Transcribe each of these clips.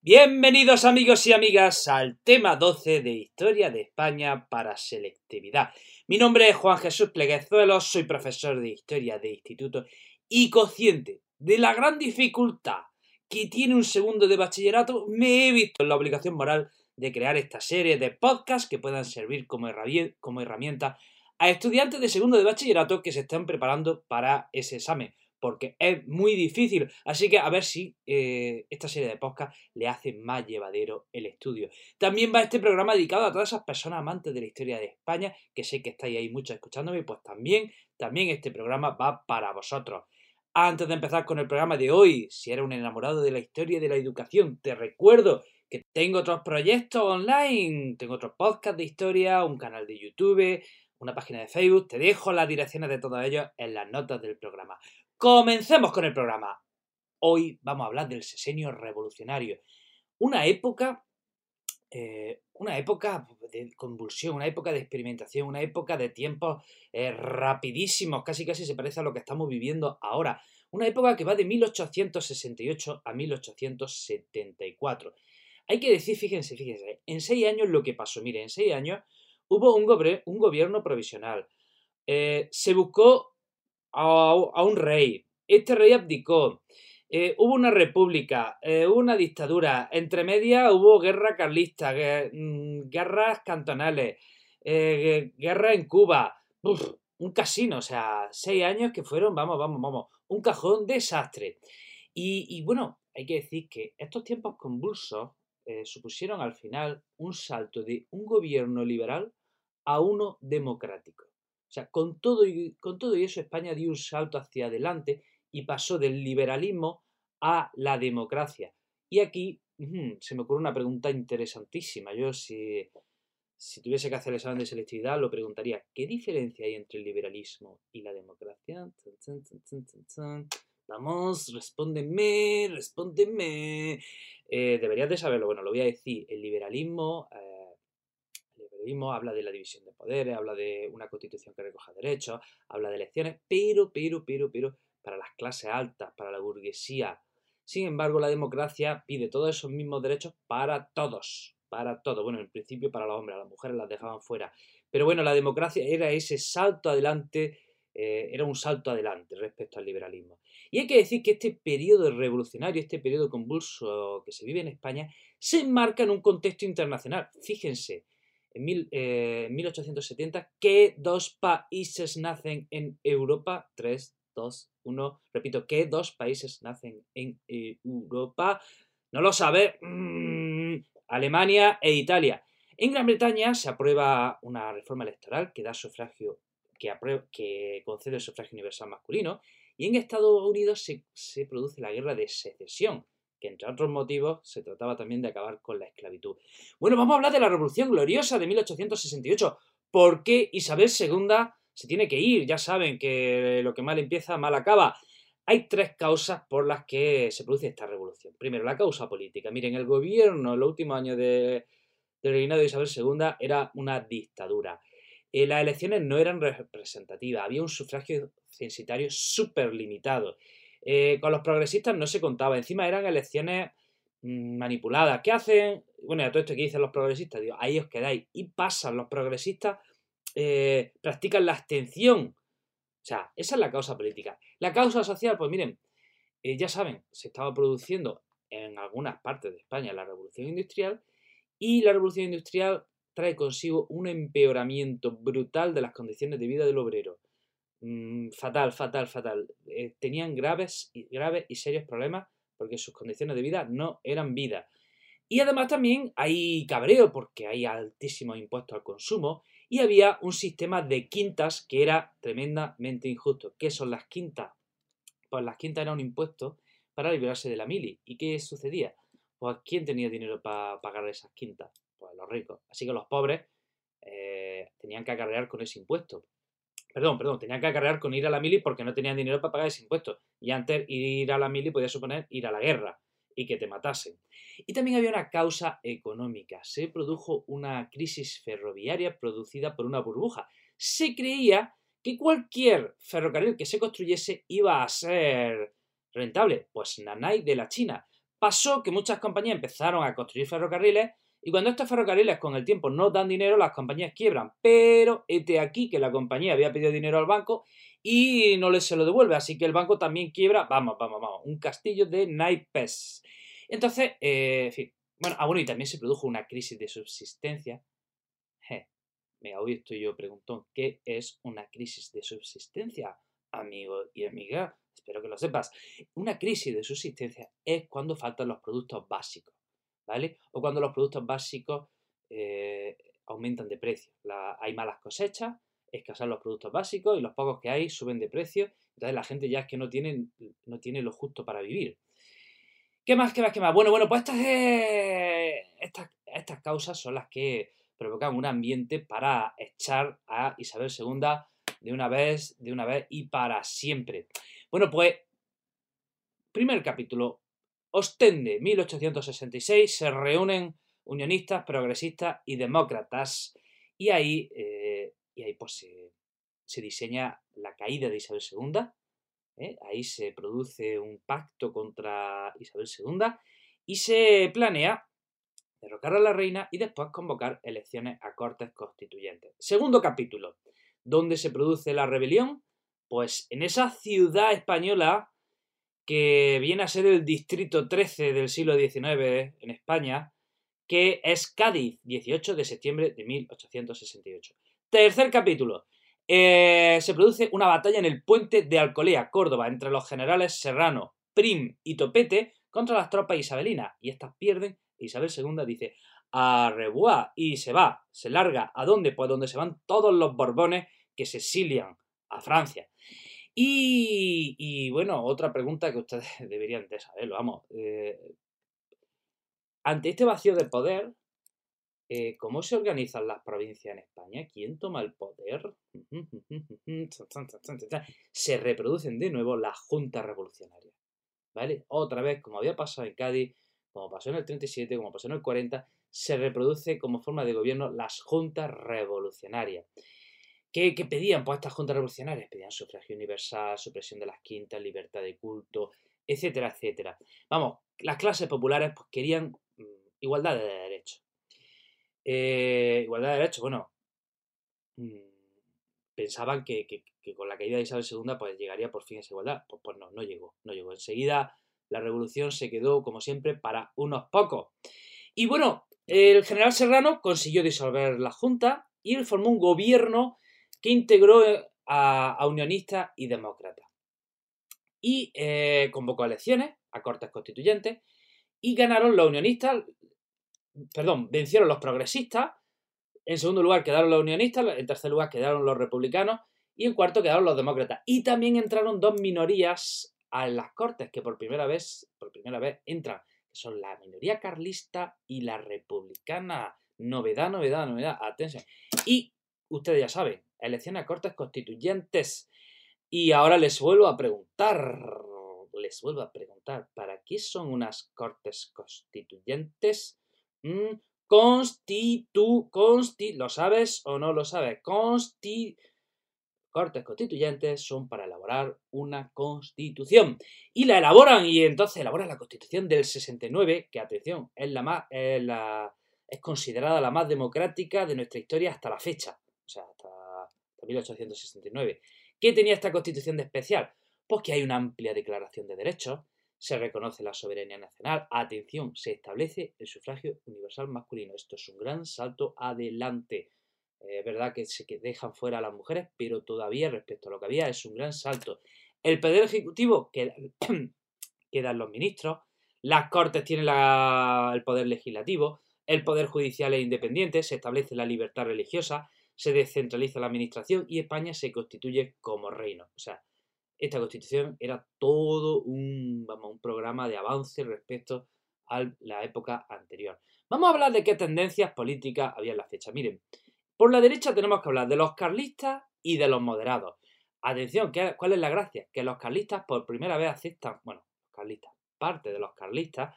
Bienvenidos amigos y amigas al tema 12 de Historia de España para Selectividad. Mi nombre es Juan Jesús Pleguezuelos, soy profesor de Historia de Instituto y consciente de la gran dificultad que tiene un segundo de bachillerato, me he visto en la obligación moral de crear esta serie de podcasts que puedan servir como, herramienta a estudiantes de segundo de bachillerato que se están preparando para ese examen porque es muy difícil. Así que a ver si eh, esta serie de podcast le hace más llevadero el estudio. También va este programa dedicado a todas esas personas amantes de la historia de España, que sé que estáis ahí muchos escuchándome, pues también, también este programa va para vosotros. Antes de empezar con el programa de hoy, si eres un enamorado de la historia y de la educación, te recuerdo que tengo otros proyectos online, tengo otros podcasts de historia, un canal de YouTube, una página de Facebook, te dejo las direcciones de todos ellos en las notas del programa. Comencemos con el programa. Hoy vamos a hablar del sesenio revolucionario. Una época, eh, una época de convulsión, una época de experimentación, una época de tiempos eh, rapidísimos, casi casi se parece a lo que estamos viviendo ahora. Una época que va de 1868 a 1874. Hay que decir, fíjense, fíjense, en seis años lo que pasó, mire, en seis años hubo un, un gobierno provisional. Eh, se buscó a, un rey. Este rey abdicó. Eh, hubo una república, eh, hubo una dictadura, entre medias hubo guerra carlista, mm, guerras cantonales, eh, guerra en Cuba, un casino, o sea, seis años que fueron, vamos, vamos, vamos, un cajón desastre. Y, y bueno, hay que decir que estos tiempos convulsos supusieron al final un salto de un gobierno liberal a uno democrático. O sea, con todo, y, con todo y eso España dio un salto hacia adelante y pasó del liberalismo a la democracia. Y aquí se me ocurre una pregunta interesantísima. Yo si, si tuviese que hacer el examen de selectividad lo preguntaría, ¿qué diferencia hay entre el liberalismo y la democracia? Vamos, respóndeme, respóndeme. Eh, deberías de saberlo. Bueno, lo voy a decir. El liberalismo... Habla de la división de poderes, habla de una constitución que recoja derechos, habla de elecciones, pero, pero, pero, pero, para las clases altas, para la burguesía. Sin embargo, la democracia pide todos esos mismos derechos para todos, para todos. Bueno, en principio para los hombres, a las mujeres las dejaban fuera. Pero bueno, la democracia era ese salto adelante, eh, era un salto adelante respecto al liberalismo. Y hay que decir que este periodo revolucionario, este periodo convulso que se vive en España, se enmarca en un contexto internacional. Fíjense, en 1870, eh, ¿qué dos países nacen en Europa? 3, 2, 1. Repito, ¿qué dos países nacen en Europa? No lo sabe. Mm, Alemania e Italia. En Gran Bretaña se aprueba una reforma electoral que da sufragio, que, que concede el sufragio universal masculino, y en Estados Unidos se produce la guerra de secesión, que entre otros motivos se trataba también de acabar con la esclavitud. Bueno, vamos a hablar de la Revolución Gloriosa de 1868. ¿Por qué Isabel II se tiene que ir? Ya saben que lo que mal empieza, mal acaba. Hay tres causas por las que se produce esta revolución. Primero, la causa política. Miren, el gobierno en los últimos años de, del reinado de Isabel II era una dictadura. Eh, las elecciones no eran representativas, había un sufragio censitario súper limitado. Eh, con los progresistas no se contaba, encima eran elecciones mm, manipuladas. ¿Qué hacen? Bueno, a todo esto que dicen los progresistas, digo, ahí os quedáis. Y pasan, los progresistas eh, practican la abstención. O sea, esa es la causa política. La causa social, pues miren, eh, ya saben, se estaba produciendo en algunas partes de España la revolución industrial y la revolución industrial trae consigo un empeoramiento brutal de las condiciones de vida del obrero. Mm, fatal, fatal, fatal. Eh, tenían graves, graves y serios problemas porque sus condiciones de vida no eran vida. Y además también hay cabreo porque hay altísimos impuestos al consumo y había un sistema de quintas que era tremendamente injusto. ¿Qué son las quintas? Pues las quintas era un impuesto para librarse de la mili. ¿Y qué sucedía? Pues ¿quién tenía dinero para pagar esas quintas? Pues los ricos. Así que los pobres eh, tenían que acarrear con ese impuesto. Perdón, perdón, tenían que acarrear con ir a la mili porque no tenían dinero para pagar ese impuesto. Y antes ir a la mili podía suponer ir a la guerra y que te matasen. Y también había una causa económica. Se produjo una crisis ferroviaria producida por una burbuja. Se creía que cualquier ferrocarril que se construyese iba a ser rentable. Pues Nanay de la China. pasó que muchas compañías empezaron a construir ferrocarriles y cuando estos ferrocarriles con el tiempo no dan dinero, las compañías quiebran. Pero este aquí que la compañía había pedido dinero al banco y no les se lo devuelve, así que el banco también quiebra. Vamos, vamos, vamos. Un castillo de naipes. Entonces, eh, en fin. Bueno, ah, bueno, y también se produjo una crisis de subsistencia. Je, mira, hoy estoy yo preguntón, ¿qué es una crisis de subsistencia, amigo y amiga? Espero que lo sepas. Una crisis de subsistencia es cuando faltan los productos básicos. ¿Vale? O cuando los productos básicos eh, aumentan de precio. hay malas cosechas, escasean los productos básicos y los pocos que hay suben de precio. Entonces la gente ya es que no tiene, no tiene lo justo para vivir. ¿Qué más, qué más, qué más? Bueno, bueno, pues estas, estas, estas causas son las que provocan un ambiente para echar a Isabel II de una vez, de una vez y para siempre. Bueno, pues, primer capítulo, Ostende, 1866, se reúnen unionistas, progresistas y demócratas. Y ahí, eh, y ahí pues, se, diseña la caída de Isabel II. ¿eh? Ahí se produce un pacto contra Isabel II y se planea derrocar a la reina y después convocar elecciones a cortes constituyentes. Segundo capítulo, ¿dónde se produce la rebelión? Pues en esa ciudad española que viene a ser el distrito 13 del siglo XIX en España, que es Cádiz, 18 de septiembre de 1868. Tercer capítulo. Eh, se produce una batalla en el puente de Alcolea, Córdoba, entre los generales Serrano, Prim y Topete contra las tropas isabelinas, y estas pierden. Isabel II dice, a revoir, y se va, se larga. ¿A dónde? Pues donde se van todos los borbones que se exilian a Francia. Y, bueno, otra pregunta que ustedes deberían de saber, vamos. Eh, ante este vacío de poder, eh, ¿cómo se organizan las provincias en España? ¿Quién toma el poder? Se reproducen de nuevo las juntas revolucionarias. ¿Vale? Otra vez, como había pasado en Cádiz, como pasó en el 37, como pasó en el 40, se reproduce como forma de gobierno las juntas revolucionarias. ¿Qué, pedían pues estas juntas revolucionarias? Pedían sufragio universal, supresión de las quintas, libertad de culto, etcétera, etcétera. Vamos, las clases populares pues, querían mm, igualdad de derechos. Eh, igualdad de derechos, bueno, mm, pensaban que, con la caída de Isabel II pues llegaría por fin esa igualdad. Pues, pues no, no llegó, no llegó. Enseguida la revolución se quedó, como siempre, para unos pocos. Y bueno, el general Serrano consiguió disolver la Junta y formó un gobierno que integró eh, a, unionistas y demócratas. Y eh, convocó elecciones a cortes constituyentes y ganaron los unionistas, perdón, vencieron los progresistas, en segundo lugar quedaron los unionistas, en tercer lugar quedaron los republicanos y en cuarto quedaron los demócratas. Y también entraron dos minorías a las cortes que por primera vez, por primera vez entran, que son la minoría carlista y la republicana. Novedad, novedad, novedad, atención. Y ustedes ya saben, elecciones a cortes constituyentes. Y ahora les vuelvo a preguntar, les vuelvo a preguntar, ¿para qué son unas cortes constituyentes? Mm, constitu, consti, ¿lo sabes o no lo sabes? Cortes constituyentes son para elaborar una constitución. Y la elaboran, y entonces elaboran la constitución del 69, que atención, es la más, es considerada la más democrática de nuestra historia hasta la fecha. O sea, hasta 1869. ¿Qué tenía esta constitución de especial? Pues que hay una amplia declaración de derechos, se reconoce la soberanía nacional, atención, se establece el sufragio universal masculino. Esto es un gran salto adelante. Es verdad que se dejan fuera a las mujeres, pero todavía respecto a lo que había es un gran salto. El poder ejecutivo queda, quedan los ministros, las cortes tienen el poder legislativo, el poder judicial es independiente, se establece la libertad religiosa, se descentraliza la administración y España se constituye como reino. O sea, esta constitución era todo un, vamos, un programa de avance respecto a la época anterior. Vamos a hablar de qué tendencias políticas había en la fecha. Miren, por la derecha tenemos que hablar de los carlistas y de los moderados. Atención, ¿cuál es la gracia? Que los carlistas por primera vez aceptan, bueno, carlistas, parte de los carlistas,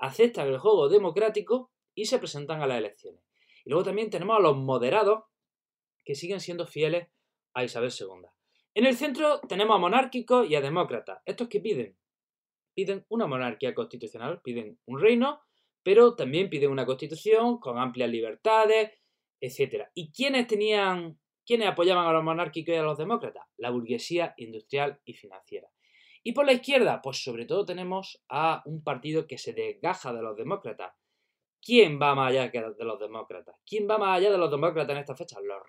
aceptan el juego democrático y se presentan a las elecciones. Y luego también tenemos a los moderados, que siguen siendo fieles a Isabel II. En el centro tenemos a monárquicos y a demócratas. Estos que piden Piden una monarquía constitucional, piden un reino, pero también piden una constitución con amplias libertades, etc. ¿Y quiénes tenían, quiénes apoyaban a los monárquicos y a los demócratas? La burguesía industrial y financiera. Y por la izquierda, pues sobre todo tenemos a un partido que se desgaja de los demócratas. ¿Quién va más allá de los demócratas? ¿Quién va más allá de los demócratas en esta fecha? Los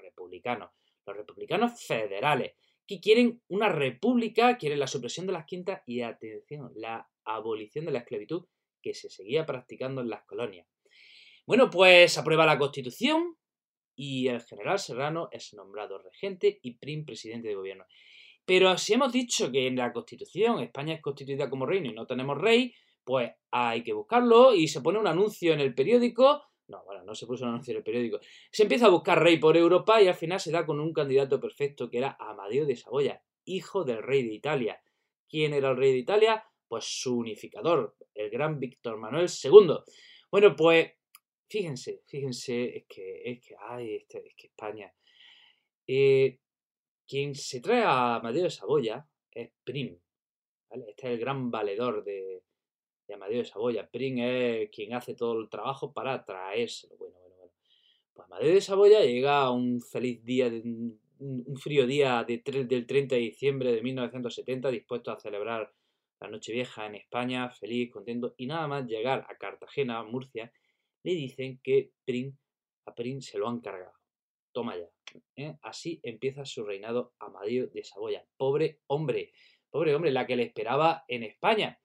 Los republicanos federales, que quieren una república, quieren la supresión de las quintas y, atención, la abolición de la esclavitud que se seguía practicando en las colonias. Bueno, pues aprueba la constitución y el general Serrano es nombrado regente y prim presidente de gobierno. Pero si hemos dicho que en la Constitución España es constituida como reino y no tenemos rey, pues hay que buscarlo y se pone un anuncio en el periódico. No, bueno, no se puso un anuncio en el periódico. Se empieza a buscar rey por Europa y al final se da con un candidato perfecto que era Amadeo de Saboya, hijo del rey de Italia. ¿Quién era el rey de Italia? Pues su unificador, el gran Víctor Manuel II. Bueno, pues fíjense, fíjense, es que, es que, ay, este, es que España. Eh, quien se trae a Amadeo de Saboya es Prim. Este es el gran valedor de, Amadeo de Saboya. Prim es quien hace todo el trabajo para traérselo. Bueno, bueno, bueno. Pues Amadeo de Saboya llega a un feliz día, un, frío día de, del 30 de diciembre de 1970, dispuesto a celebrar la Nochevieja en España, feliz, contento, y nada más llegar a Cartagena, Murcia, le dicen que Prim, a Prim se lo han cargado. Toma ya. ¿eh? Así empieza su reinado Amadeo de Saboya. Pobre hombre, pobre hombre, la que le esperaba en España.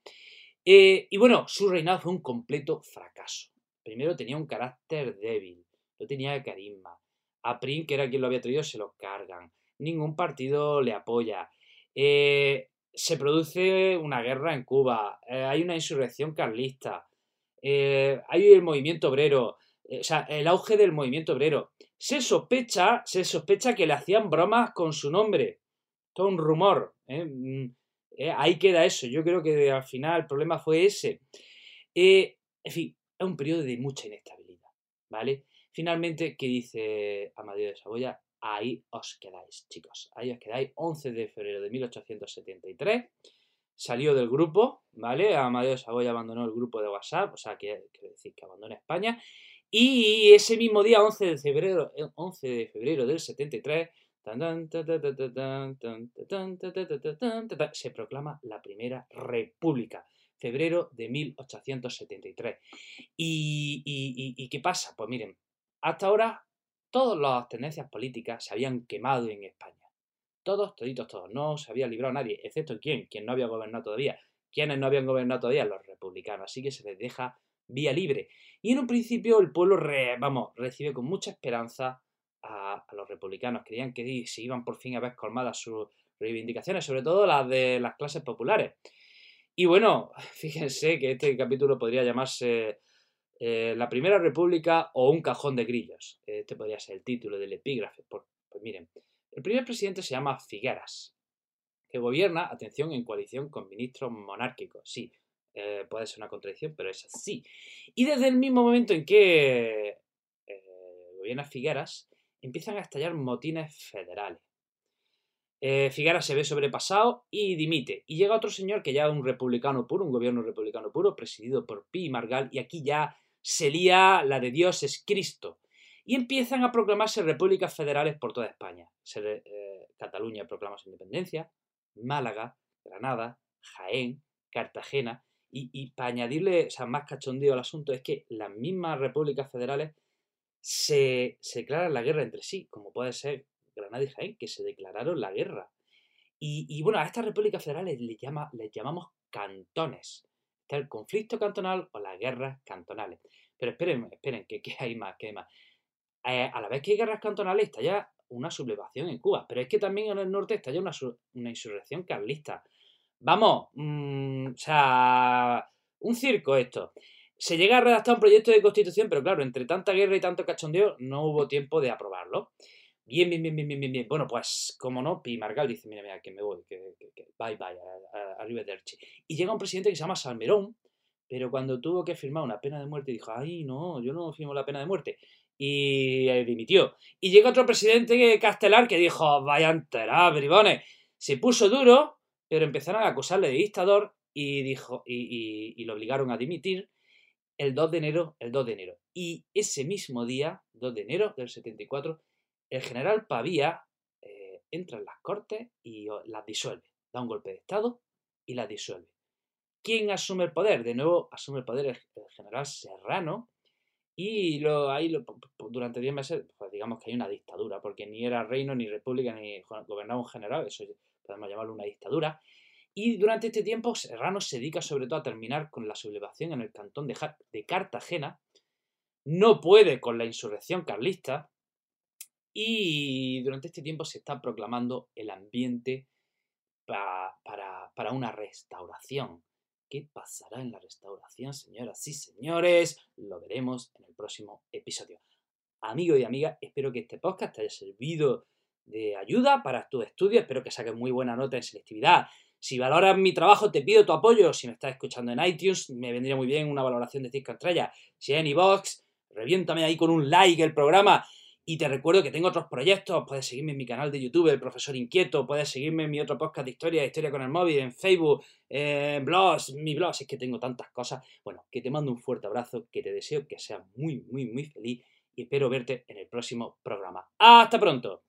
Eh, y bueno, su reinado fue un completo fracaso. Primero tenía un carácter débil, no tenía carisma. A Prim, que era quien lo había traído, se lo cargan. Ningún partido le apoya. Eh, se produce una guerra en Cuba. hay una insurrección carlista. hay el movimiento obrero. o sea, el auge del movimiento obrero se sospecha, se sospecha que le hacían bromas con su nombre. Todo un rumor. ¿Eh? Ahí queda eso. Yo creo que al final el problema fue ese. Eh, en fin, es un periodo de mucha inestabilidad. ¿Vale? Finalmente, ¿qué dice Amadeo de Saboya? Ahí os quedáis, chicos. Ahí os quedáis. 11 de febrero de 1873. Salió del grupo, ¿vale? Amadeo de Saboya abandonó el grupo de WhatsApp, o sea, quiere decir que abandona España y ese mismo día, 11 de febrero, 11 de febrero del 73, se proclama la Primera República, febrero de 1873. ¿Y, y, qué pasa? Pues miren, hasta ahora todas las tendencias políticas se habían quemado en España. Todos, toditos, todos. No se había librado nadie, excepto quién, quien no había gobernado todavía. ¿Quiénes no habían gobernado todavía? Los republicanos. Así que se les deja vía libre. Y en un principio el pueblo, vamos, recibe con mucha esperanza a, los republicanos. Creían que se iban por fin a ver colmadas sus reivindicaciones, sobre todo las de las clases populares. Y bueno, fíjense que este capítulo podría llamarse eh, La Primera República o un cajón de grillos. Este podría ser el título del epígrafe. pues miren, el primer presidente se llama Figueras, que gobierna, atención, en coalición con ministros monárquicos. Sí, eh, puede ser una contradicción, pero es así. Y desde el mismo momento en que eh, gobierna Figueras, empiezan a estallar motines federales. Eh, Figueras se ve sobrepasado y dimite. Y llega otro señor que ya es un republicano puro, un gobierno republicano puro, presidido por Pi y Margal, y aquí ya se lía la de Dios es Cristo. Y empiezan a proclamarse repúblicas federales por toda España. Cataluña proclama su independencia, Málaga, Granada, Jaén, Cartagena, y, para añadirle, o sea, más cachondeo al asunto, es que las mismas repúblicas federales se, declaran la guerra entre sí, como puede ser Granada Jaén, que se declararon la guerra. Y, bueno, a estas repúblicas federales les, llama, les llamamos cantones. Está el conflicto cantonal o las guerras cantonales. Pero esperen, esperen, que, hay más, que hay más. Eh, a la vez que hay guerras cantonales, está ya una sublevación en Cuba. Pero es que también en el norte está ya una, una insurrección carlista. Vamos, mm, o sea, un circo esto. Se llega a redactar un proyecto de constitución, pero claro, entre tanta guerra y tanto cachondeo, no hubo tiempo de aprobarlo. Bien, bien, bien, bien, bien, bien. Bueno, pues, como no, Pi Margal dice, mira, mira, que me voy, que, que, bye, bye, arriba de Archie. Y llega un presidente que se llama Salmerón, pero cuando tuvo que firmar una pena de muerte, dijo, ay, no, yo no firmo la pena de muerte. Y eh, dimitió. Y llega otro presidente castelar que dijo, vaya entera, bribones. Se puso duro pero empezaron a acusarle de dictador y, dijo, y, lo obligaron a dimitir el 2 de enero, el 2 de enero. Y ese mismo día, 2 de enero del 74, el general Pavía eh, entra en las cortes y las disuelve. Da un golpe de Estado y las disuelve. ¿Quién asume el poder? De nuevo asume el poder el, general Serrano. Y lo, ahí durante 10 meses, pues digamos que hay una dictadura, porque ni era reino, ni república, ni gobernaba un general, eso podemos llamarlo una dictadura. Y durante este tiempo Serrano se dedica sobre todo a terminar con la sublevación en el cantón de, Cartagena, no puede con la insurrección carlista y durante este tiempo se está proclamando el ambiente para, para una restauración. ¿Qué pasará en la restauración, señoras y señores? Lo veremos en el próximo episodio. Amigo y amiga, espero que este podcast te haya servido de ayuda para tu estudio. Espero que saques muy buena nota en selectividad. Si valoras mi trabajo, te pido tu apoyo. Si me estás escuchando en iTunes, me vendría muy bien una valoración de 5 estrellas. Si en iVoox, reviéntame ahí con un like el programa. Y te recuerdo que tengo otros proyectos. Puedes seguirme en mi canal de YouTube, El Profesor Inquieto. Puedes seguirme en mi otro podcast de historia, Historia con el Móvil, en Facebook, en blogs, mi blog. Es que tengo tantas cosas. Bueno, que te mando un fuerte abrazo, que te deseo que seas muy, muy, muy feliz y espero verte en el próximo programa. ¡Hasta pronto!